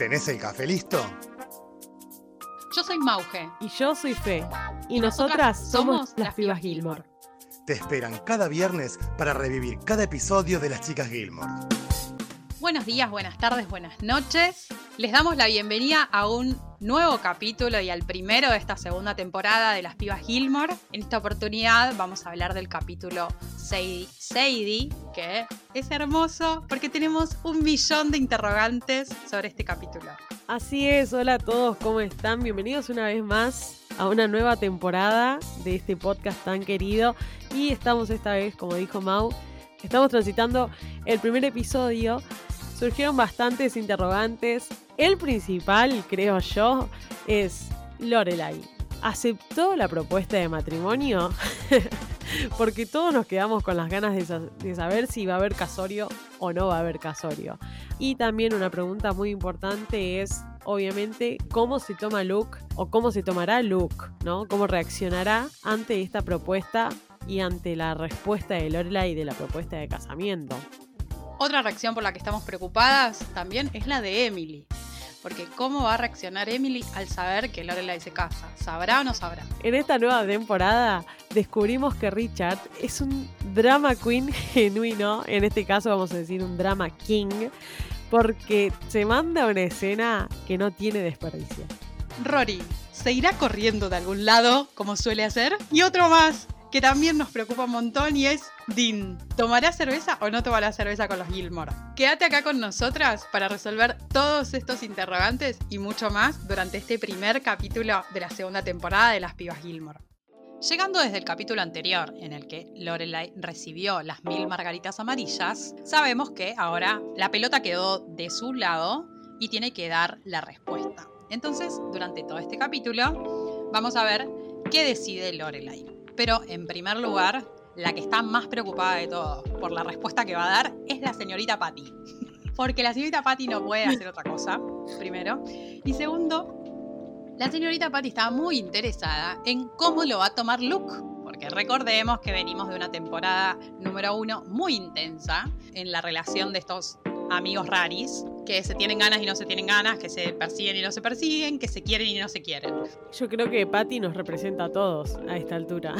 ¿Tenés el café listo? Yo soy Mauge. Y yo soy Fe. Y, nosotras, somos, las pibas Gilmore. Te esperan cada viernes para revivir cada episodio de Las Chicas Gilmore. Buenos días, buenas tardes, buenas noches. Les damos la bienvenida a un nuevo capítulo y al primero de esta segunda temporada de Las Pibas Gilmore. En esta oportunidad vamos a hablar del capítulo Sadie, que es hermoso porque tenemos un millón de interrogantes sobre este capítulo. Así es, hola a todos, ¿cómo están? Bienvenidos una vez más a una nueva temporada de este podcast tan querido. Y estamos esta vez, como dijo Mau, estamos transitando el primer episodio surgieron bastantes interrogantes. El principal, creo yo, es Lorelai. ¿Aceptó la propuesta de matrimonio? Porque todos nos quedamos con las ganas de, saber si va a haber casorio o no va a haber casorio. Y también una pregunta muy importante es, obviamente, cómo se toma Luke o cómo se tomará Luke, ¿no? ¿Cómo reaccionará ante esta propuesta y ante la respuesta de Lorelai de la propuesta de casamiento? Otra reacción por la que estamos preocupadas también es la de Emily. Porque ¿cómo va a reaccionar Emily al saber que Lorelai se casa? ¿Sabrá o no sabrá? En esta nueva temporada descubrimos que Richard es un drama queen genuino. En este caso vamos a decir un drama king. Porque se manda una escena que no tiene desperdicio. Rory se irá corriendo de algún lado, como suele hacer. Y otro más, que también nos preocupa un montón y es Dean. ¿Tomará cerveza o no tomará cerveza con los Gilmore? Quédate acá con nosotras para resolver todos estos interrogantes y mucho más durante este primer capítulo de la segunda temporada de Las Pibas Gilmore. Llegando desde el capítulo anterior, en el que Lorelai recibió las mil margaritas amarillas, sabemos que ahora la pelota quedó de su lado y tiene que dar la respuesta. Entonces, durante todo este capítulo, vamos a ver qué decide Lorelai. Pero en primer lugar, la que está más preocupada de todo por la respuesta que va a dar es la señorita Patty. Porque la señorita Patty no puede hacer otra cosa, primero. Y segundo, la señorita Patty está muy interesada en cómo lo va a tomar Luke. Porque recordemos que venimos de una temporada número uno muy intensa en la relación de estos amigos raris, que se tienen ganas y no se tienen ganas, que se persiguen y no se persiguen, que se quieren y no se quieren. Yo creo que Patty nos representa a todos a esta altura.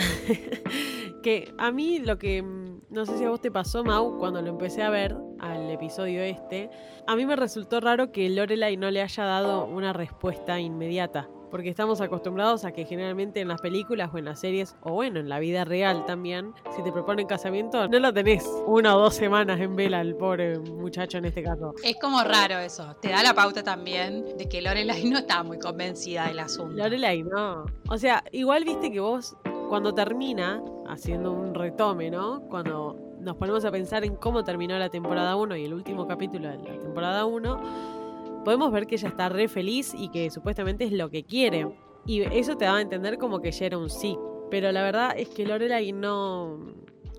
que a mí lo que mm, no sé si a vos te pasó, Mau, cuando lo empecé a ver al episodio este, a mí me resultó raro que Lorelai no le haya dado una respuesta inmediata porque estamos acostumbrados a que generalmente en las películas o en las series, o bueno, en la vida real también, si te proponen casamiento, no lo tenés una o dos semanas en vela el pobre muchacho en este caso. Es como raro eso, te da la pauta también de que Lorelai no está muy convencida del asunto. Lorelai no. O sea, igual viste que vos cuando termina, haciendo un retome, ¿no? Cuando nos ponemos a pensar en cómo terminó la temporada 1 y el último capítulo de la temporada 1, podemos ver que ella está re feliz y que supuestamente es lo que quiere. Y eso te da a entender como que ya era un sí. Pero la verdad es que Lorelai no.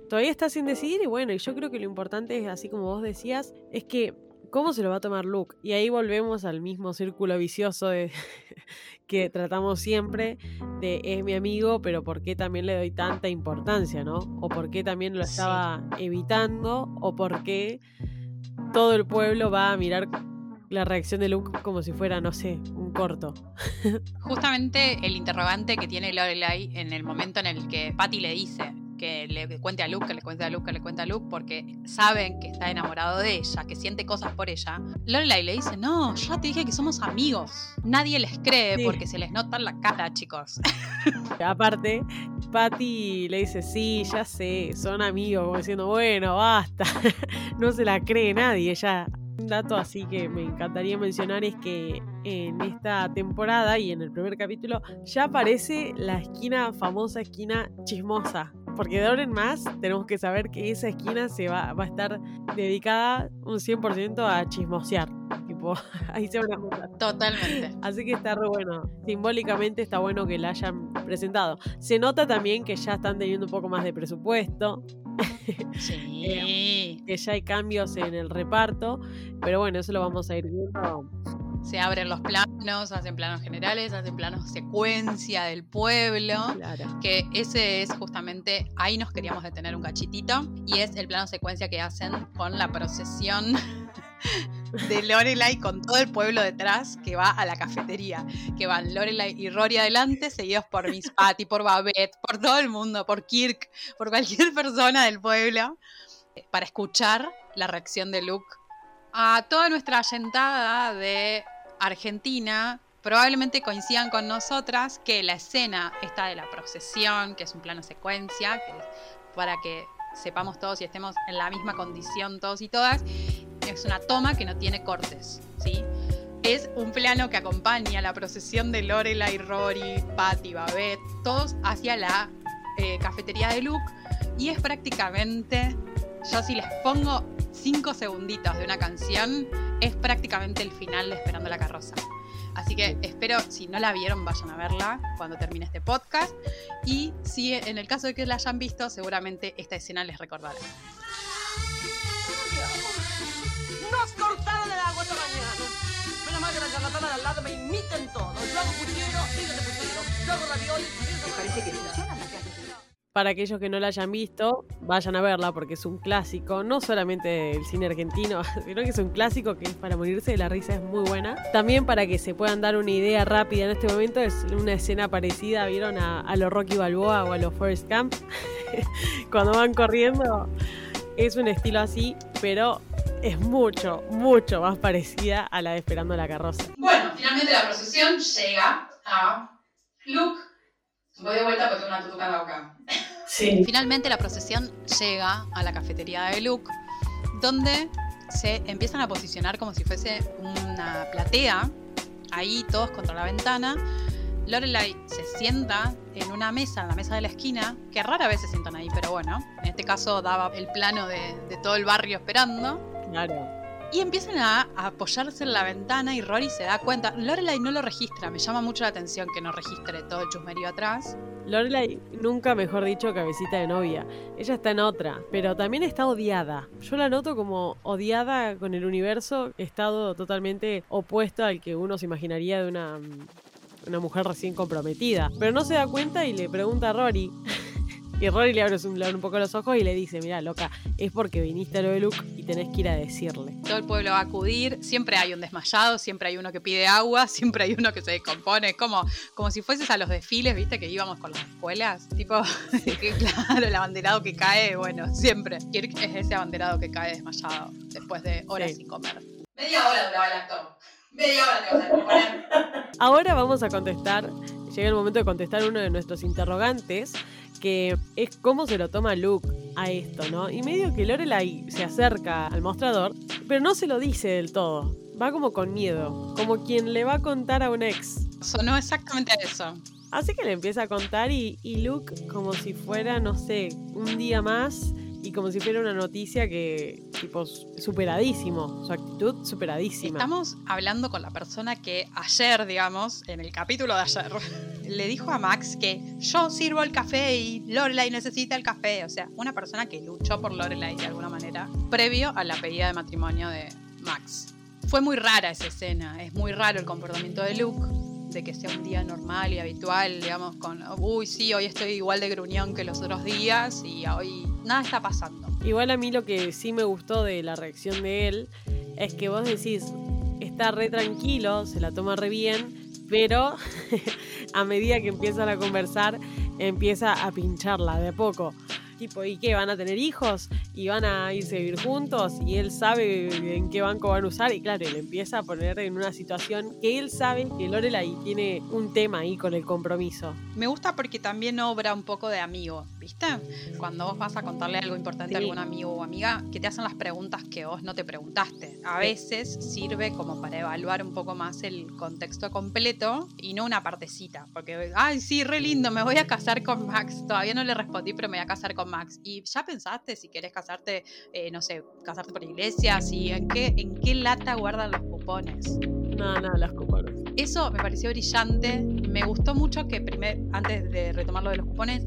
Todavía está sin decidir y bueno, y yo creo que lo importante es, así como vos decías, es que cómo se lo va a tomar Luke. Y ahí volvemos al mismo círculo vicioso de que tratamos siempre de es mi amigo, pero por qué también le doy tanta importancia, ¿no? O por qué también lo estaba evitando, o por qué todo el pueblo va a mirar la reacción de Luke como si fuera, no sé, un corto. Justamente el interrogante que tiene Lorelai en el momento en el que Patty le dice que le cuente a Luke, que le cuente a Luke, que le cuente a Luke, porque saben que está enamorado de ella, que siente cosas por ella. Lorelai le dice, no, ya te dije que somos amigos. Nadie les cree porque se les nota en la cara, chicos. Aparte, Patty le dice, sí, ya sé, son amigos, como diciendo, bueno, basta. no se la cree nadie, ya un dato así que me encantaría mencionar es que en esta temporada y en el primer capítulo ya aparece la esquina, famosa esquina chismosa. Porque de ahora en más tenemos que saber que esa esquina se va, va a estar dedicada un 100% a chismosear. Tipo, ahí se van a Totalmente. Así que está re bueno. Simbólicamente está bueno que la hayan presentado. Se nota también que ya están teniendo un poco más de presupuesto. Sí. Eh, que ya hay cambios en el reparto, pero bueno, eso lo vamos a ir viendo. Se abren los planos, hacen planos generales, hacen planos secuencia del pueblo. Claro. Que ese es justamente, ahí nos queríamos detener un cachitito, y es el plano secuencia que hacen con la procesión de Lorelai con todo el pueblo detrás que va a la cafetería. Que van Lorelai y Rory adelante, seguidos por Miss Patty, por Babette, por todo el mundo, por Kirk, por cualquier persona del pueblo, para escuchar la reacción de Luke a toda nuestra allentada de Argentina. Probablemente coincidan con nosotras que la escena está de la procesión, que es un plano secuencia, que es para que sepamos todos y estemos en la misma condición todos y todas, es una toma que no tiene cortes, ¿sí? Es un plano que acompaña la procesión de Lorelai, Rory, Patty, Babette, todos hacia la eh, cafetería de Luke y es prácticamente, yo si les pongo cinco segunditos de una canción, es prácticamente el final de Esperando la carroza. Así que espero, si no la vieron, vayan a verla cuando termine este podcast. Y si en el caso de que la hayan visto, seguramente esta escena les recordará. Nos cortaron el agua esta mañana. Menos mal que las charlatanas de al lado me imiten todo. Yo hago puchero, ellos de puchero. Yo hago raviolis, ellos de Parece que raviolis. Para aquellos que no la hayan visto, vayan a verla porque es un clásico, no solamente del cine argentino, sino que es un clásico que es para morirse de la risa, es muy buena. También para que se puedan dar una idea rápida en este momento, es una escena parecida, ¿vieron? A, a los Rocky Balboa o a los Forrest Camp, cuando van corriendo. Es un estilo así, pero es mucho, mucho más parecida a la de Esperando la carroza. Bueno, finalmente la procesión llega a Luke. Voy de vuelta porque tengo una tutuca en la boca. Sí. Finalmente la procesión llega a la cafetería de Luke, donde se empiezan a posicionar como si fuese una platea, ahí todos contra la ventana. Lorelai se sienta en una mesa, en la mesa de la esquina, que rara vez se sientan ahí, pero bueno, en este caso daba el plano de, de todo el barrio esperando. Claro. Y empiezan a, apoyarse en la ventana y Rory se da cuenta. Lorelai no lo registra, me llama mucho la atención que no registre todo el chusmerío atrás. Lorelai, nunca mejor dicho, cabecita de novia. Ella está en otra, pero también está odiada. Yo la noto como odiada con el universo, estado totalmente opuesto al que uno se imaginaría de una, una mujer recién comprometida. Pero no se da cuenta y le pregunta a Rory. Y Rory le abre un, le abre un poco los ojos y le dice, mira, loca, es porque viniste a lo de Luke y tenés que ir a decirle. Todo el pueblo va a acudir, siempre hay un desmayado, siempre hay uno que pide agua, siempre hay uno que se descompone, es como, como si fueses a los desfiles, viste, que íbamos con las escuelas, tipo, que, claro, el abanderado que cae, bueno, siempre. Kirk es ese abanderado que cae desmayado después de horas Sí. sin comer. Media hora duraba el actor. Media hora te vas a. Ahora vamos a contestar, llega el momento de contestar uno de nuestros interrogantes, que es cómo se lo toma Luke a esto, ¿no? Y medio que Lorelai se acerca al mostrador, pero no se lo dice del todo. Va como con miedo, como quien le va a contar a un ex. Sonó exactamente a eso. Así que le empieza a contar y, y Luke como si fuera, no sé, un día más y como si fuera una noticia que, tipo, superadísimo. Su actitud superadísima. Estamos hablando con la persona que ayer, digamos, en el capítulo de ayer, le dijo a Max que yo sirvo el café y Lorelai necesita el café. O sea, una persona que luchó por Lorelai de alguna manera, previo a la pedida de matrimonio de Max. Fue muy rara esa escena, es muy raro el comportamiento de Luke, de que sea un día normal y habitual, digamos, con, uy, sí, hoy estoy igual de gruñón que los otros días y hoy nada está pasando. Igual a mí lo que sí me gustó de la reacción de él es que vos decís, está re tranquilo, se la toma re bien, pero a medida que empiezan a conversar, empieza a pincharla de a poco. ¿Y qué? ¿Van a tener hijos? ¿Y van a irse a vivir juntos? Y él sabe en qué banco van a usar. Y claro, le empieza a poner en una situación que él sabe que Lorelai tiene un tema ahí con el compromiso. Me gusta porque también obra un poco de amigo, ¿viste? Cuando vos vas a contarle algo importante a algún amigo o amiga, que te hacen las preguntas que vos no te preguntaste. A veces sirve como para evaluar un poco más el contexto completo y no una partecita. Porque, ay, sí, re lindo, me voy a casar con Max. Todavía no le respondí, pero me voy a casar con Max. Y ya pensaste si querés casarte, eh, no sé, casarte por iglesia, si en qué, en qué lata guardan los cupones. No, no, las cupones. Eso me pareció brillante. Me gustó mucho que, primer, antes de retomar lo de los cupones,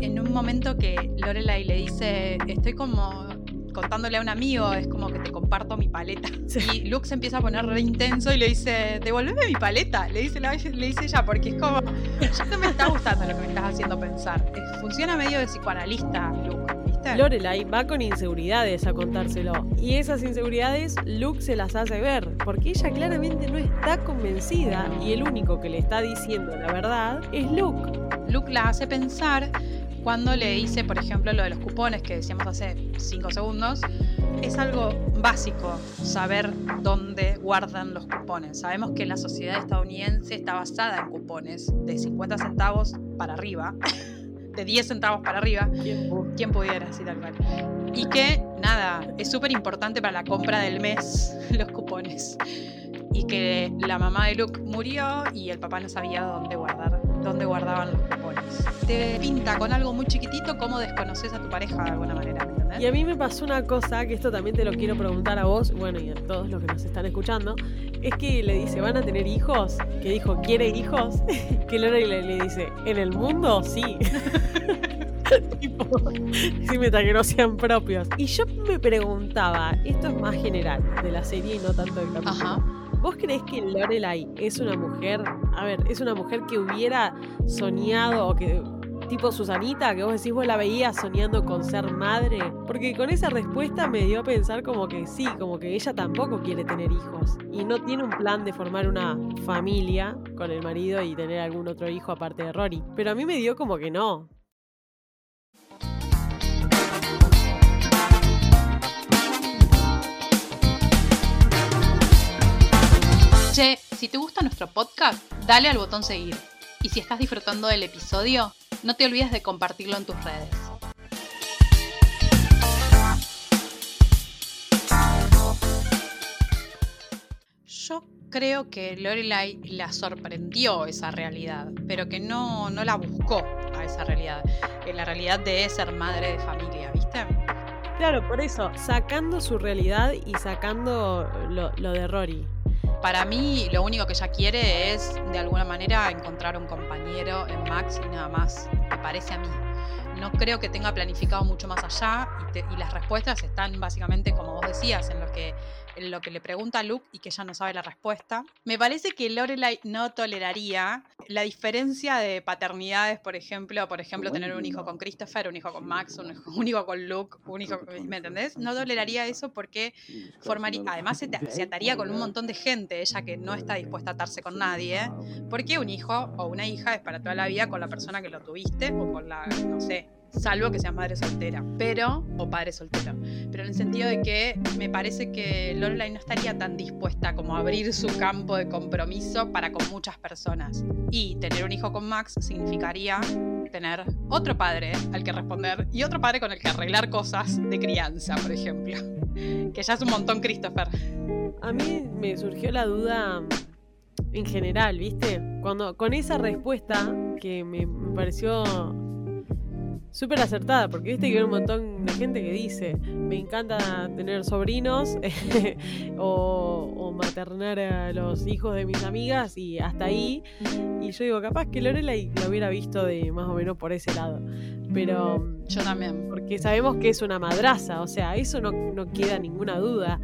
en un momento que Lorelai le dice, estoy como contándole a un amigo, es como que te comparto mi paleta. Sí. Y Luke se empieza a poner re intenso y le dice, devolveme mi paleta, le dice, la- le dice ella, porque es como, ya no me está gustando lo que me estás haciendo pensar. Eh, Funciona medio de psicoanalista, Luke, Lorelai va con inseguridades a contárselo. Y esas inseguridades Luke se las hace ver. Porque ella claramente no está convencida. Y el único que le está diciendo la verdad es Luke. Luke la hace pensar cuando le dice, por ejemplo, lo de los cupones que decíamos hace 5 segundos. Es algo básico saber dónde guardan los cupones. Sabemos que la sociedad estadounidense está basada en cupones de 50 centavos para arriba. De 10 centavos para arriba. ¿Quién pudiera, así tal cual? Y que, nada, es súper importante para la compra del mes los cupones. Y que la mamá de Luke murió y el papá no sabía dónde guardar, dónde guardaban los cupones. Te pinta con algo muy chiquitito cómo desconoces a tu pareja de alguna manera, ¿me entendés? Y a mí me pasó una cosa, que esto también te lo quiero preguntar a vos, bueno, y a todos los que nos están escuchando, es que le dice, ¿van a tener hijos? Que dijo, ¿quiere hijos? que le, le dice, ¿en el mundo? Sí. tipo, sí, mientras que no sean propios. Y yo me preguntaba, esto es más general de la serie y no tanto del capítulo. Ajá. ¿Vos creés que Lorelai es una mujer, a ver, es una mujer que hubiera soñado o que tipo Susanita, que vos decís vos la veías soñando con ser madre? Porque con esa respuesta me dio a pensar como que sí, como que ella tampoco quiere tener hijos y no tiene un plan de formar una familia con el marido y tener algún otro hijo aparte de Rory. Pero a mí me dio como que no. Che, si te gusta nuestro podcast, dale al botón seguir. Y si estás disfrutando del episodio, no te olvides de compartirlo en tus redes. Yo creo que Lorelai la sorprendió esa realidad, pero que no, no la buscó a esa realidad. En la realidad de ser madre de familia, ¿viste? Claro, por eso, sacando su realidad y sacando lo, lo de Rory. Para mí, lo único que ella quiere es, de alguna manera, encontrar un compañero en Max y nada más. Me parece a mí. No creo que tenga planificado mucho más allá y, te- y las respuestas están básicamente, como vos decías, en lo, que, lo que le pregunta Luke y que ella no sabe la respuesta. Me parece que Lorelai no toleraría la diferencia de paternidades, por ejemplo, por ejemplo, tener un hijo con Christopher, un hijo con Max, un hijo, un hijo con Luke, un hijo, ¿me entendés? No toleraría eso porque formaría, además se ataría con un montón de gente, ella que no está dispuesta a atarse con nadie, porque un hijo o una hija es para toda la vida con la persona que lo tuviste o con la, no sé, salvo que seas madre soltera, pero, o padre soltero, pero en el sentido de que me parece que Lorelai no estaría tan dispuesta como a abrir su campo de compromiso para con muchas personas. Y tener un hijo con Max significaría tener otro padre al que responder y otro padre con el que arreglar cosas de crianza, por ejemplo. Que ya es un montón Christopher. A mí me surgió la duda en general, ¿viste? Cuando con esa respuesta que me pareció súper acertada, porque viste que hay un montón de gente que dice, me encanta tener sobrinos o, o maternar a los hijos de mis amigas y hasta ahí. Y yo digo, capaz que Lorelai lo hubiera visto de más o menos por ese lado. Pero Yo también. porque sabemos que es una madraza, o sea, eso no, no queda ninguna duda.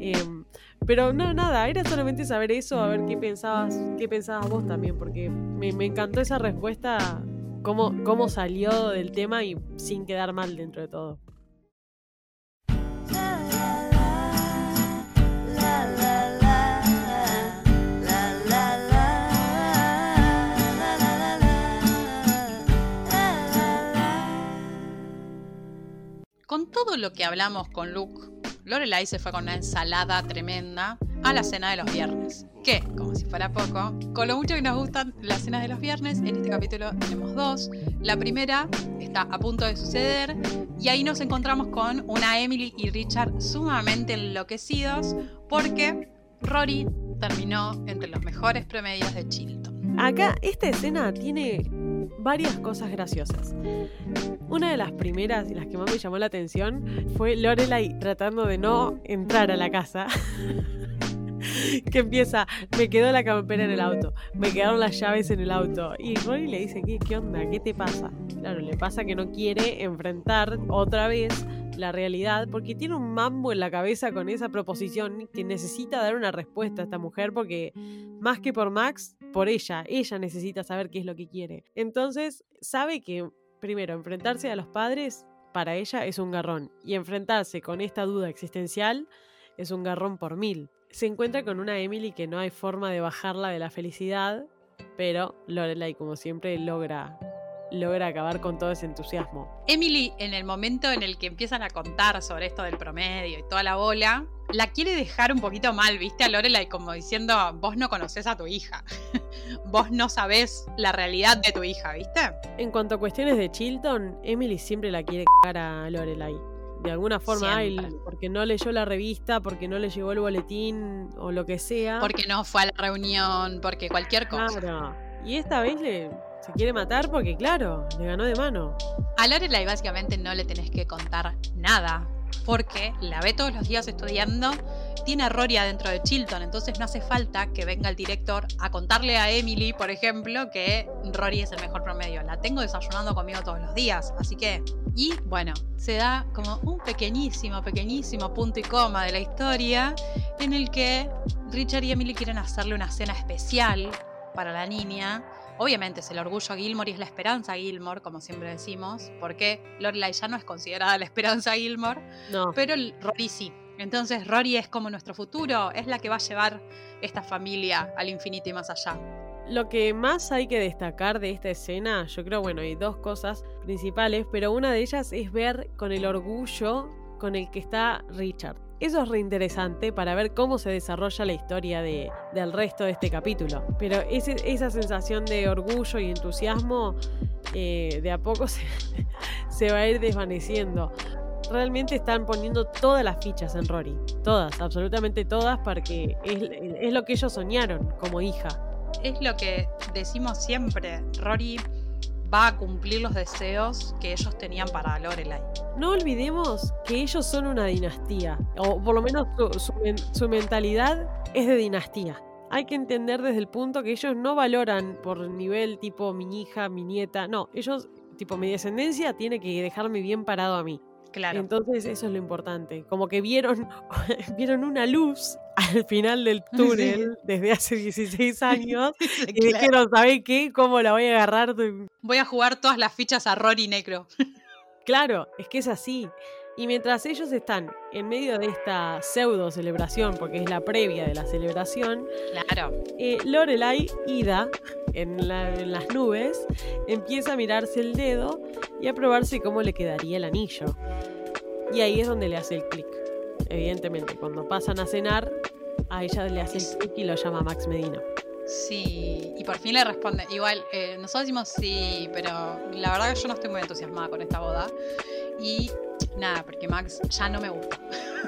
Em, pero no, nada, era solamente saber eso, a ver qué pensabas, qué pensabas vos también, porque me, me encantó esa respuesta, cómo, cómo salió del tema y sin quedar mal dentro de todo. Con todo lo que hablamos con Luke, Lorelai se fue con una ensalada tremenda a la cena de los viernes. Que, como si fuera poco, con lo mucho que nos gustan las cenas de los viernes, en este capítulo tenemos dos. La primera está a punto de suceder y ahí nos encontramos con una Emily y Richard sumamente enloquecidos porque Rory terminó entre los mejores promedios de Chilton. Acá, esta escena tiene varias cosas graciosas. Una de las primeras y las que más me llamó la atención fue Lorelai tratando de no entrar a la casa. que empieza, me quedó la campera en el auto, me quedaron las llaves en el auto. Y Rory le dice, ¿qué, qué onda? ¿Qué te pasa? Claro, le pasa que no quiere enfrentar otra vez la realidad porque tiene un mambo en la cabeza con esa proposición que necesita dar una respuesta a esta mujer porque más que por Max, por ella, ella necesita saber qué es lo que quiere. Entonces, sabe que primero enfrentarse a los padres para ella es un garrón. Y enfrentarse con esta duda existencial es un garrón por mil. Se encuentra con una Emily que no hay forma de bajarla de la felicidad, pero Lorelai, como siempre, logra logra acabar con todo ese entusiasmo. Emily, en el momento en el que empiezan a contar sobre esto del promedio y toda la bola, la quiere dejar un poquito mal, ¿viste? A Lorelai como diciendo, vos no conoces a tu hija, vos no sabés la realidad de tu hija, ¿viste? En cuanto a cuestiones de Chilton, Emily siempre la quiere cagar a Lorelai. De alguna forma, ay, Siempre. porque no leyó la revista, porque no le llegó el boletín o lo que sea. Porque no fue a la reunión, porque cualquier cosa. Claro. Y esta vez le, se quiere matar porque, claro, le ganó de mano. A Lorelai básicamente no le tenés que contar nada, porque la ve todos los días estudiando, tiene a Rory adentro de Chilton, entonces no hace falta que venga el director a contarle a Emily, por ejemplo, que Rory es el mejor promedio. La tengo desayunando conmigo todos los días, así que... Y bueno, se da como un pequeñísimo, pequeñísimo punto y coma de la historia en el que Richard y Emily quieren hacerle una cena especial para la niña. Obviamente es el orgullo Gilmore y es la esperanza Gilmore, como siempre decimos, porque Lorelai ya no es considerada la esperanza Gilmore, No. pero Rory sí. Entonces Rory es como nuestro futuro, es la que va a llevar esta familia al infinito y más allá. Lo que más hay que destacar de esta escena, yo creo, bueno, hay dos cosas principales, pero una de ellas es ver con el orgullo con el que está Richard. Eso es reinteresante para ver cómo se desarrolla la historia de- del resto de este capítulo. Pero esa sensación de orgullo y entusiasmo eh, de a poco se, se va a ir desvaneciendo. Realmente están poniendo todas las fichas en Rory. Todas, absolutamente todas, porque es, es lo que ellos soñaron como hija. Es lo que decimos siempre, Rory va a cumplir los deseos que ellos tenían para Lorelai. No olvidemos que ellos son una dinastía, o por lo menos su, su men- su mentalidad es de dinastía. Hay que entender desde el punto que ellos no valoran por nivel tipo mi hija, mi nieta, no, ellos tipo mi descendencia tiene que dejarme bien parado a mí. Claro. Entonces eso es lo importante, como que vieron, vieron una luz al final del túnel desde hace 16 años y Claro. dijeron, ¿sabes qué? ¿Cómo la voy a agarrar? Voy a jugar todas las fichas a Rory Necro. Claro, es que es así. Y mientras ellos están en medio de esta pseudo celebración, porque es la previa de la celebración, Claro. eh, Lorelai, ida en, la- en las nubes, empieza a mirarse el dedo y a probarse cómo le quedaría el anillo. Y ahí es donde le hace el clic. Evidentemente, cuando pasan a cenar, a ella le hace el clic y lo llama Max Medina. Sí, y por fin le responde. Igual, eh, nosotros decimos sí, pero la verdad que yo no estoy muy entusiasmada con esta boda. Y nada, porque Max ya no me gusta.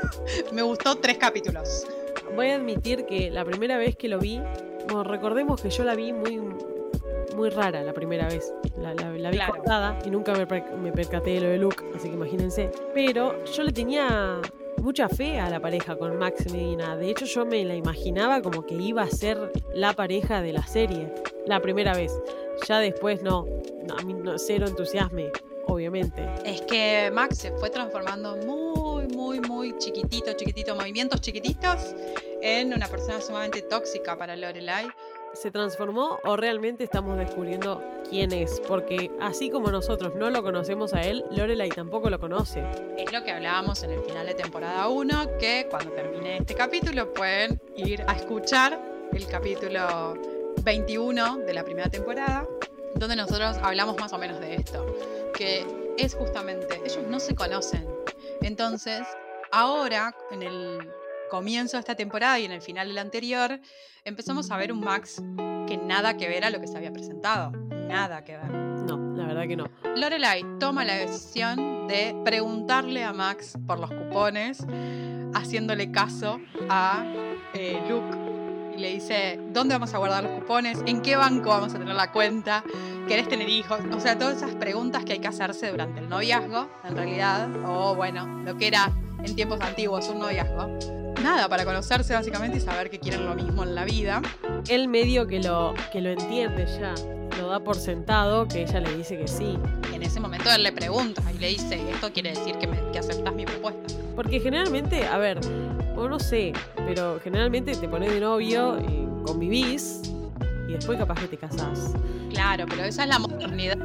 me gustó tres capítulos. Voy a admitir que la primera vez que lo vi, bueno, recordemos que yo la vi muy, muy rara la primera vez. La, la- la vi Claro. cortada y nunca me percaté de lo de Luke, así que imagínense. Pero yo le tenía mucha fe a la pareja con Max Medina. De hecho, yo me la imaginaba como que iba a ser la pareja de la serie. La primera vez. Ya después no. no, a mí no cero entusiasme, obviamente. Es que Max se fue transformando muy, muy, muy chiquitito, chiquitito, movimientos chiquititos, en una persona sumamente tóxica para Lorelai. ¿Se transformó o realmente estamos descubriendo quién es? Porque así como nosotros no lo conocemos a él, Lorelai tampoco lo conoce. Es lo que hablábamos en el final de temporada 1, que cuando termine este capítulo pueden ir a escuchar el capítulo 21 de la primera temporada, donde nosotros hablamos más o menos de esto, que es justamente, ellos no se conocen. Entonces, ahora, en el comienzo de esta temporada y en el final de la anterior, empezamos a ver un Max que nada que ver a lo que se había presentado. Nada que ver. No, la verdad que no. Lorelai toma la decisión de preguntarle a Max por los cupones, haciéndole caso a eh, Luke. Le dice, ¿dónde vamos a guardar los cupones? ¿En qué banco vamos a tener la cuenta? ¿Querés tener hijos? O sea, todas esas preguntas que hay que hacerse durante el noviazgo, en realidad. O bueno, lo que era en tiempos antiguos un noviazgo. Nada, para conocerse básicamente y saber que quieren lo mismo en la vida. Él medio que lo, que lo entiende ya. Lo da por sentado, que ella le dice que sí. Y en ese momento él le pregunta y le dice, esto quiere decir que, me, que aceptas mi propuesta. Porque generalmente, a ver, o no sé, pero generalmente te pones de novio, eh, convivís y después capaz que te casás. Claro, pero esa es la modernidad.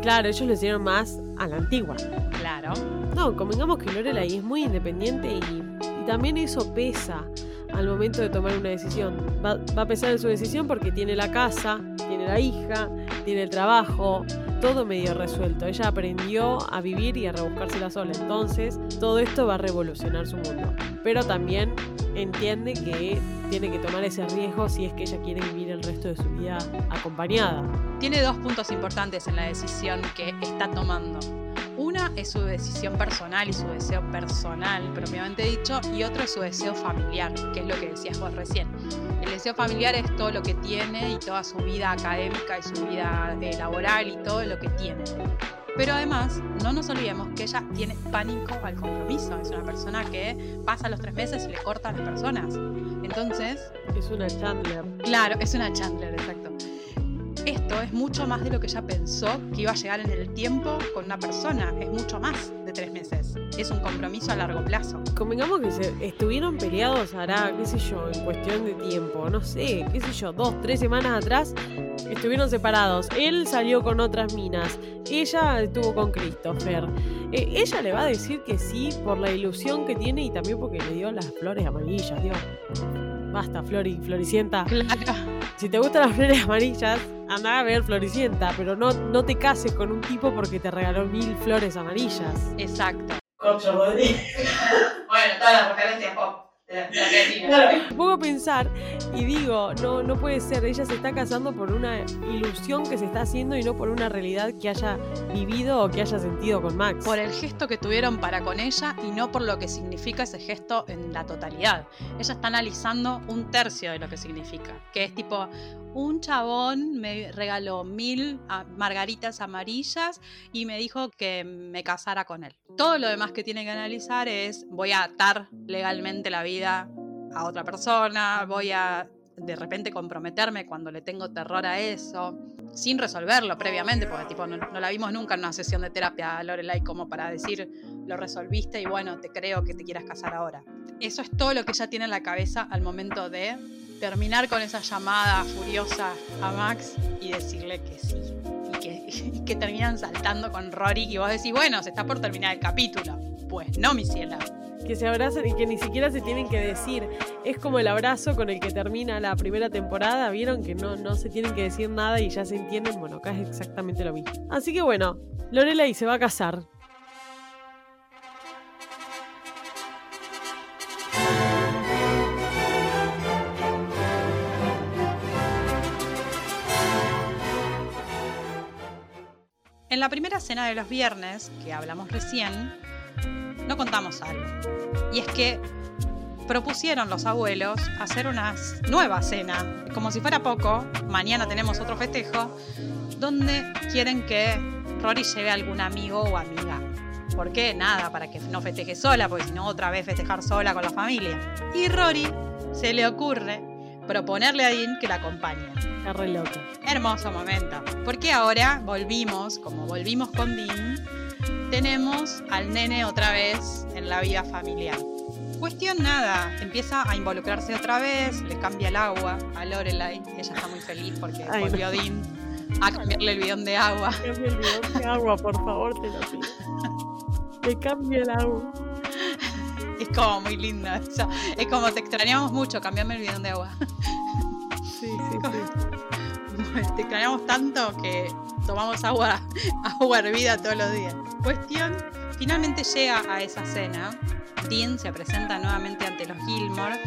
Claro, ellos lo hicieron más a la antigua. Claro. No, convengamos que Lorelai es muy independiente y, y también eso pesa al momento de tomar una decisión. Va, va a pesar en su decisión porque tiene la casa, tiene la hija, tiene el trabajo, todo medio resuelto. Ella aprendió a vivir y a rebuscársela sola. Entonces, todo esto va a revolucionar su mundo. Pero también entiende que tiene que tomar ese riesgo si es que ella quiere vivir el resto de su vida acompañada. Tiene dos puntos importantes en la decisión que está tomando. Una es su decisión personal y su deseo personal, propiamente dicho, y otro es su deseo familiar, que es lo que decías vos recién. El deseo familiar es todo lo que tiene y toda su vida académica y su vida eh, laboral y todo lo que tiene. Pero además, no nos olvidemos que ella tiene pánico al compromiso. Es una persona que pasa los tres meses y le corta a las personas. Entonces, Es una Chandler. Claro, es una Chandler, exacto. Esto es mucho más de lo que ella pensó que iba a llegar en el tiempo con una persona. Es mucho más de tres meses. Es un compromiso a largo plazo. Convengamos que se estuvieron peleados, hará, qué sé yo, en cuestión de tiempo, no sé, qué sé yo, dos, tres semanas atrás, estuvieron separados. Él salió con otras minas, ella estuvo con Christopher. Eh, ella le va a decir que sí por la ilusión que tiene y también porque le dio las flores amarillas, Dios. Basta, Flori, Floricienta. Claro. Si te gustan las flores amarillas, anda a ver Floricienta, pero no, no te cases con un tipo porque te regaló mil flores amarillas. Exacto. Corcho Rodríguez. Bueno, todas las referencias pop la Argentina. Me pongo a pensar y digo, no, no puede ser, ella se está casando por una ilusión que se está haciendo y no por una realidad que haya vivido o que haya sentido con Max. Por el gesto que tuvieron para con ella y no por lo que significa ese gesto en la totalidad. Ella está analizando un tercio de lo que significa. Que es tipo, un chabón me regaló mil margaritas amarillas y me dijo que me casara con él. Todo lo demás que tiene que analizar es, voy a atar legalmente la vida a otra persona, voy a de repente comprometerme cuando le tengo terror a eso, sin resolverlo previamente, porque tipo no, la vimos nunca en una sesión de terapia Lorelai como para decir lo resolviste y bueno, te creo que te quieras casar ahora. Eso es todo lo que ella tiene en la cabeza al momento de terminar con esa llamada furiosa a Max y decirle que sí. Y que, terminan saltando con Rory y vos decís, bueno, se está por terminar el capítulo. Pues no, mi ciela. Que se abrazan y que ni siquiera se tienen que decir. Es como el abrazo con el que termina la primera temporada. Vieron que no, no se tienen que decir nada y ya se entienden. Bueno, acá es exactamente lo mismo. Así que bueno, Lorelai se va a casar. En la primera cena de los viernes, que hablamos recién, no contamos algo. Y es que propusieron los abuelos hacer una nueva cena, como si fuera poco, mañana tenemos otro festejo, donde quieren que Rory lleve a algún amigo o amiga. ¿Por qué? Nada, para que no festeje sola, porque si no otra vez festejar sola con la familia. Y Rory se le ocurre proponerle a Dean que la acompañe. Está re loca. Hermoso momento. Porque ahora volvimos, como volvimos con Dean, tenemos al nene otra vez en la vida familiar. Cuestión nada, empieza a involucrarse otra vez, le cambia el agua a Lorelai. Ella está muy feliz porque Ay, volvió Dean a cambiarle el bidón de agua. Cambia el bidón de agua, por favor, te lo pido. Que cambie el agua. Es como muy lindo eso. Es como te extrañamos mucho, cambiame el bidón de agua. Sí, sí, sí. Te extrañamos tanto que tomamos agua, agua hervida todos los días. Cuestión, finalmente llega a esa cena. Dean se presenta nuevamente ante los Gilmore.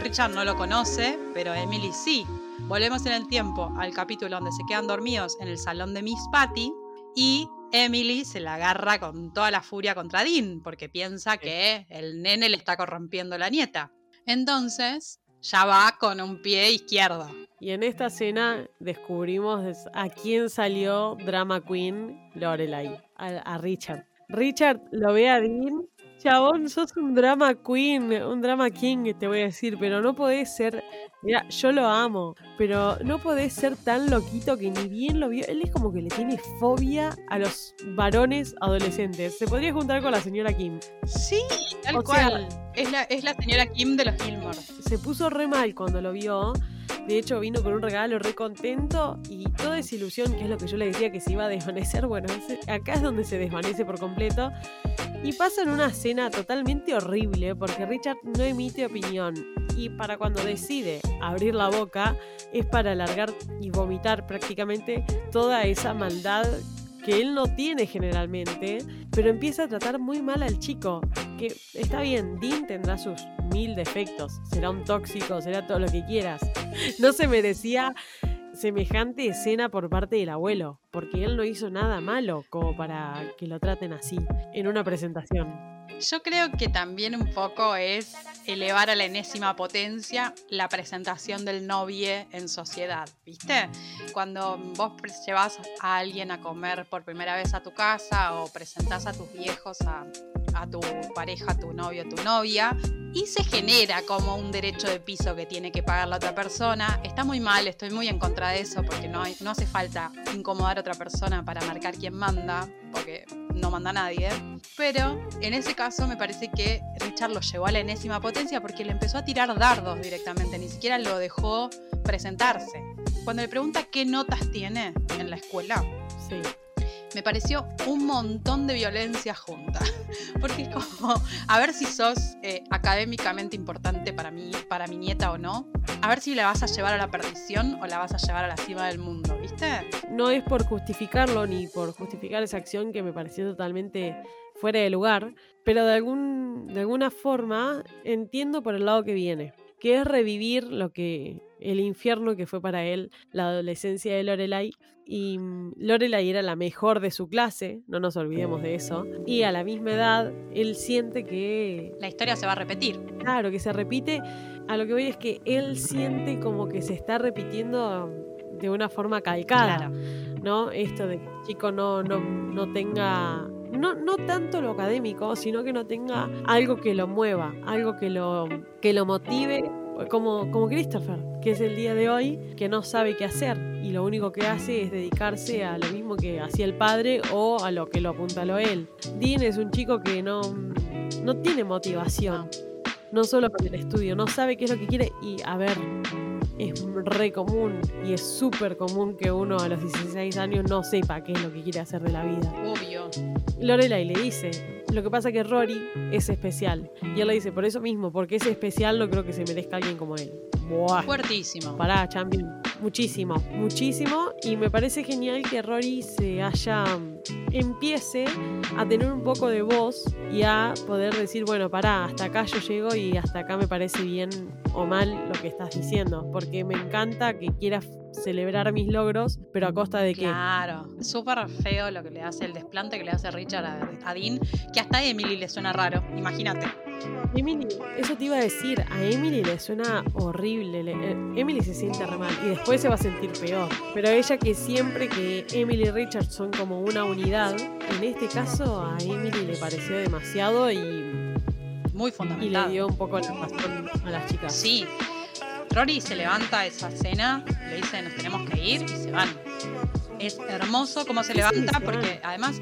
Richard no lo conoce, pero Emily sí. Volvemos en el tiempo al capítulo donde se quedan dormidos en el salón de Miss Patty y Emily se la agarra con toda la furia contra Dean porque piensa que el nene le está corrompiendo la nieta. Entonces, ya va con un pie izquierdo. Y en esta cena descubrimos des- a quién salió Drama Queen Lorelai, a, a Richard. Richard lo ve a Dean. Chabón, sos un drama queen, un drama king, te voy a decir, pero no podés ser. Mira, yo lo amo, pero no podés ser tan loquito que ni bien lo vio. Él es como que le tiene fobia a los varones adolescentes. Se podría juntar con la señora Kim. Sí, tal O sea- cual. es, la, es la señora Kim de los Gilmore. se puso re mal cuando lo vio, De hecho, vino con un regalo re contento y toda esa ilusión, que es lo que yo le decía que se iba a desvanecer, bueno, acá es donde se desvanece por completo. Y pasa en una escena totalmente horrible porque Richard no emite opinión. Y para cuando decide abrir la boca es para alargar y vomitar prácticamente toda esa maldad que él no tiene generalmente, pero empieza a tratar muy mal al chico. Que está bien, Dean tendrá sus mil defectos, será un tóxico, será todo lo que quieras. No se merecía semejante escena por parte del abuelo, porque él no hizo nada malo como para que lo traten así en una presentación. Yo creo que también un poco es elevar a la enésima potencia la presentación del novio en sociedad, ¿viste? Cuando vos llevas a alguien a comer por primera vez a tu casa o presentás a tus viejos a, a tu pareja, a tu novio, a tu novia, y se genera como un derecho de piso que tiene que pagar la otra persona. Está muy mal, estoy muy en contra de eso porque no, hace falta incomodar a otra persona para marcar quién manda, porque no manda nadie. Pero en ese caso me parece que Richard lo llevó a la enésima potencia porque le empezó a tirar dardos directamente, ni siquiera lo dejó presentarse. Cuando le pregunta qué notas tiene en la escuela, Sí. Me pareció un montón de violencia junta. Porque es como, a ver si sos eh, académicamente importante para mí, para mi nieta o no. A ver si la vas a llevar a la perdición o la vas a llevar a la cima del mundo, ¿viste? No es por justificarlo ni por justificar esa acción que me pareció totalmente fuera de lugar, pero de, algún, de alguna forma entiendo por el lado que viene, que es revivir lo que el infierno que fue para él la adolescencia de Lorelai. Y mm, Lorelai era la mejor de su clase, no nos olvidemos de eso. Y a la misma edad, él siente que La historia se va a repetir. Claro, que se repite. A lo que voy es que él siente como que se está repitiendo de una forma calcada, Claro. ¿no? Esto de que el chico no, no, no tenga, no, no tanto lo académico, sino que no tenga algo que lo mueva, algo que lo, que lo motive, como, como Christopher, que es el día de hoy, que no sabe qué hacer y lo único que hace es dedicarse a lo mismo que hacía el padre o a lo que lo apuntaló él. Dean es un chico que no, no tiene motivación no solo para el estudio, no sabe qué es lo que quiere y a ver, es re común y es súper común que uno a los 16 años no sepa qué es lo que quiere hacer de la vida. Obvio. Lorelai le dice, lo que pasa que Rory es especial. Y él le dice, por eso mismo, porque es especial no creo que se merezca alguien como él. Buah. Fuertísimo. Pará, champion. Muchísimo, muchísimo. Y me parece genial que Rory se haya. empiece a tener un poco de voz y a poder decir, bueno, pará, hasta acá yo llego y hasta acá me parece bien o mal lo que estás diciendo. Porque me encanta que quieras celebrar mis logros, pero a costa de que. Claro, súper feo lo que le hace, el desplante que le hace Richard a, a Dean, que hasta a Emily le suena raro, imagínate. Emily, eso te iba a decir, a Emily le suena horrible, le- eh, Emily se siente re mal y después se va a sentir peor, pero ella que siempre que Emily y Richard son como una unidad, en este caso a Emily le pareció demasiado y, Muy y le fundamental. dio un poco la razón a las chicas. Sí. Rory se levanta esa cena, le dice nos tenemos que ir y se van. Es hermoso cómo se levanta porque además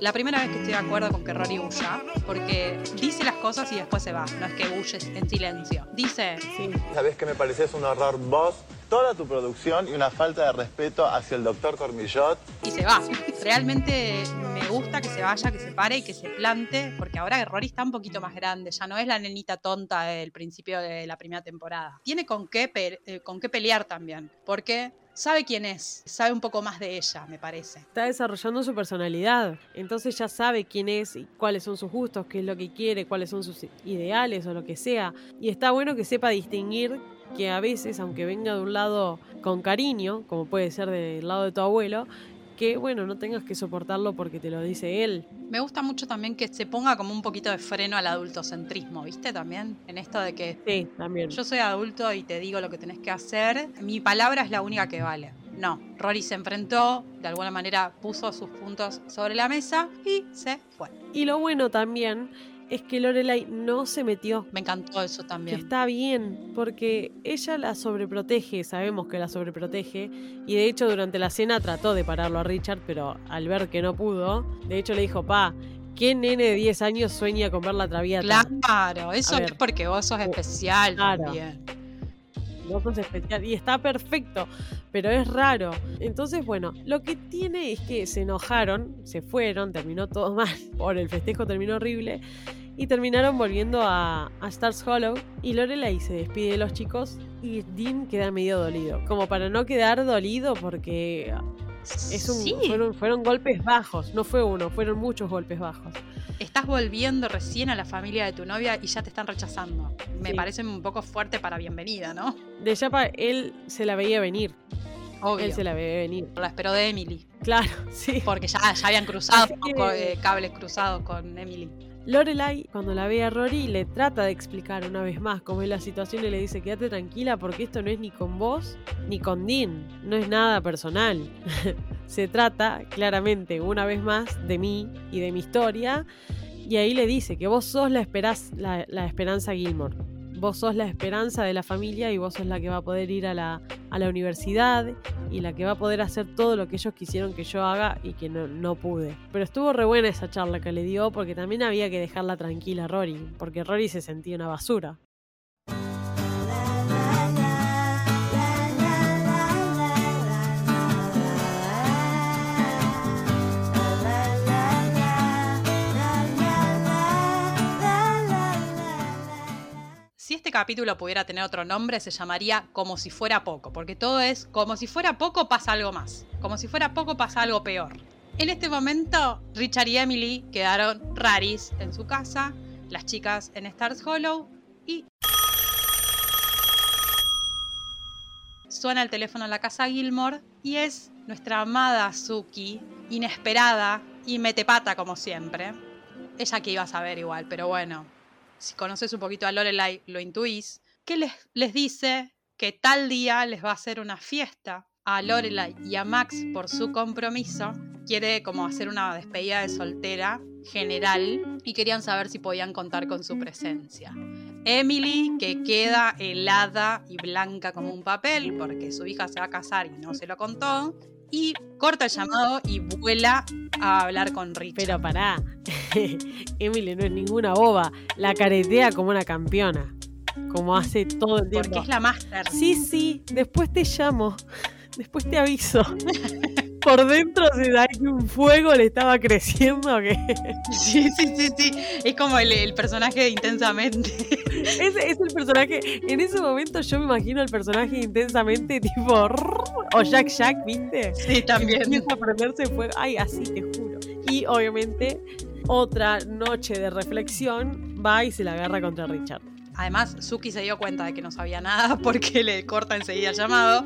la primera vez que estoy de acuerdo con que Rory huya, porque dice las cosas y después se va, no es que huyes en silencio. Dice, Sí. ¿Sabés que me pareces un horror vos, toda tu producción y una falta de respeto hacia el doctor Cormillot? y se va. Realmente me gusta que se vaya, que se pare y que se plante, porque ahora Rory está un poquito más grande, ya no es la nenita tonta del principio de la primera temporada. Tiene con qué, eh, con qué pelear también, porque sabe quién es, sabe un poco más de ella, me parece. Está desarrollando su personalidad, entonces ya sabe quién es y cuáles son sus gustos, qué es lo que quiere, cuáles son sus ideales o lo que sea. Y está bueno que sepa distinguir que a veces, aunque venga de un lado con cariño, como puede ser del lado de tu abuelo, que bueno, no tengas que soportarlo porque te lo dice él. Me gusta mucho también que se ponga como un poquito de freno al adultocentrismo, ¿viste? También en esto de que Sí, también. yo soy adulto y te digo lo que tenés que hacer, mi palabra es la única que vale. No, Rory se enfrentó, de alguna manera puso sus puntos sobre la mesa y se fue. Y lo bueno también es que Lorelai no se metió Me encantó eso que también. está bien, porque ella la sobreprotege, sabemos que la sobreprotege, y de hecho durante la cena trató de pararlo a Richard, pero al ver que no pudo, de hecho le dijo, pa, ¿qué nene de 10 años sueña con ver la traviata? Claro, eso es porque vos sos especial Claro. también. vos sos especial y está perfecto, pero es raro. Entonces, bueno, lo que tiene es que se enojaron, se fueron, terminó todo mal, por el festejo terminó horrible y terminaron volviendo a, a Stars Hollow y Lorelai se despide de los chicos y Dean queda medio dolido, como para no quedar dolido porque es un, Sí. fueron, fueron golpes bajos, no fue uno, fueron muchos golpes bajos. Estás volviendo recién a la familia de tu novia y ya te están rechazando. Me Sí. parece un poco fuerte para bienvenida, ¿no? De Yapa, él se la veía venir, Obvio. él se la veía venir. La esperó de Emily. Claro, sí. Porque ya, ya habían cruzado que- eh, cables cruzados con Emily. Lorelai, cuando la ve a Rory, le trata de explicar una vez más cómo es la situación y le dice, quédate tranquila porque esto no es ni con vos ni con Dean, no es nada personal. Se trata claramente una vez más de mí y de mi historia y ahí le dice que vos sos la, esperaz- la, la esperanza Gilmore. Vos sos la esperanza de la familia y vos sos la que va a poder ir a la, a la universidad y la que va a poder hacer todo lo que ellos quisieron que yo haga y que no, no pude. Pero estuvo re buena esa charla que le dio porque también había que dejarla tranquila a Rory, porque Rory se sentía una basura. Si este capítulo pudiera tener otro nombre, se llamaría Como si fuera poco, porque todo es como si fuera poco pasa algo más, como si fuera poco pasa algo peor. En este momento, Richard y Emily quedaron raris en su casa, las chicas en Stars Hollow y suena el teléfono en la casa Gilmore y es nuestra amada Suki, inesperada y metepata como siempre. Ella que iba a saber igual, pero bueno, si conoces un poquito a Lorelai, lo intuís, que les, les dice que tal día les va a hacer una fiesta a Lorelai y a Max por su compromiso. Quiere como hacer una despedida de soltera general y querían saber si podían contar con su presencia. Emily, que queda helada y blanca como un papel porque su hija se va a casar y no se lo contó, y corta el llamado y vuela a hablar con Richard. Pero pará, Emily no es ninguna boba, la caretea como una campeona, como hace todo el tiempo. porque es la máster. Sí, sí, después te llamo, después te aviso. Por dentro se da que un fuego le estaba creciendo que Sí, sí, sí, sí. Es como el, el personaje de intensamente. ese es el personaje. En ese momento yo me imagino el personaje intensamente tipo o Jack Jack, ¿viste? Sí, también. Empieza a prenderse fuego. Ay, así te juro. Y obviamente otra noche de reflexión va y se la agarra contra Richard. Además, Suki se dio cuenta de que no sabía nada porque le corta enseguida el llamado.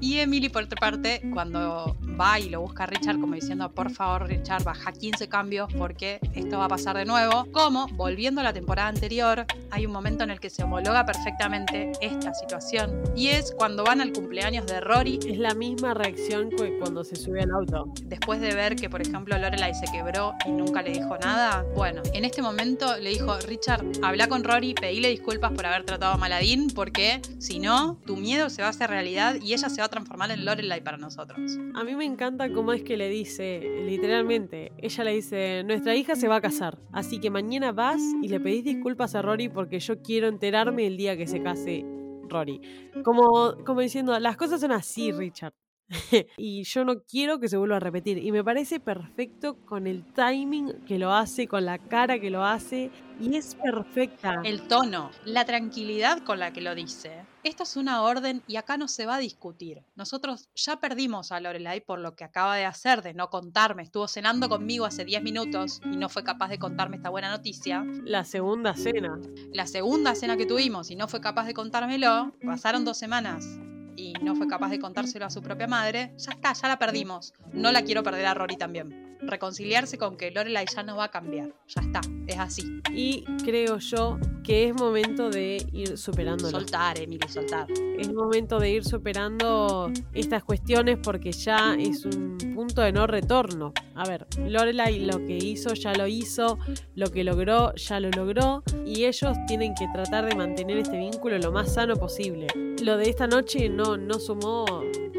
Y Emily, por otra parte, cuando va y lo busca a Richard, como diciendo, por favor, Richard, baja 15 cambios porque esto va a pasar de nuevo. Como, volviendo a la temporada anterior, hay un momento en el que se homologa perfectamente esta situación. Y es cuando van al cumpleaños de Rory, Es la misma reacción que cuando se sube al auto. después de ver que, por ejemplo, Lorelai se quebró y nunca le dijo nada. Bueno, en este momento le dijo, Richard, habla con Rory, pedile disculpas por haber tratado a Dean, porque si no, tu miedo se va a hacer realidad y ella se va a transformar en Lorelai para nosotros. A mí me encanta cómo es que le dice, literalmente, ella le dice, nuestra hija se va a casar, así que mañana vas y le pedís disculpas a Rory porque yo quiero enterarme el día que se case Rory. Como, como diciendo, las cosas son así, Richard. y yo no quiero que se vuelva a repetir. Y me parece perfecto con el timing que lo hace, con la cara que lo hace. Y es perfecta. El tono, la tranquilidad con la que lo dice. Esto es una orden y acá no se va a discutir. Nosotros ya perdimos a Lorelai por lo que acaba de hacer, de no contarme. Estuvo cenando conmigo hace 10 minutos y no fue capaz de contarme esta buena noticia. La segunda cena. La segunda cena que tuvimos y no fue capaz de contármelo, pasaron dos semanas y no fue capaz de contárselo a su propia madre, ya está, ya la perdimos. No la quiero perder a Rory también. Reconciliarse con que Lorelai ya no va a cambiar. Ya está, es así. Y creo yo que es momento de ir superándolo. Soltar, Emily, soltar. Es momento de ir superando estas cuestiones porque ya es un punto de no retorno. A ver, Lorelai lo que hizo ya lo hizo, lo que logró ya lo logró y ellos tienen que tratar de mantener este vínculo lo más sano posible. Lo de esta noche no, no sumó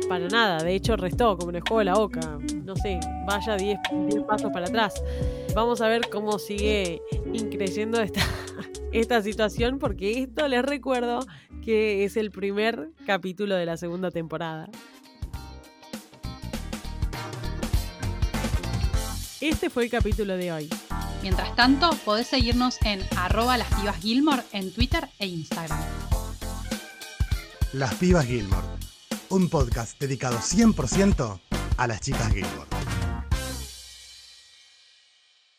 para nada, de hecho restó como en el juego de la boca. No sé, vaya 10 10 pasos para atrás. Vamos a ver cómo sigue increciendo esta, esta situación porque esto les recuerdo que que es el primer capítulo de la segunda temporada. Este fue el capítulo de hoy. Mientras tanto, podés seguirnos en arroba las pibas Gilmore en Twitter e Instagram. Las Pibas Gilmore, un podcast dedicado 100% a las chicas Gilmore.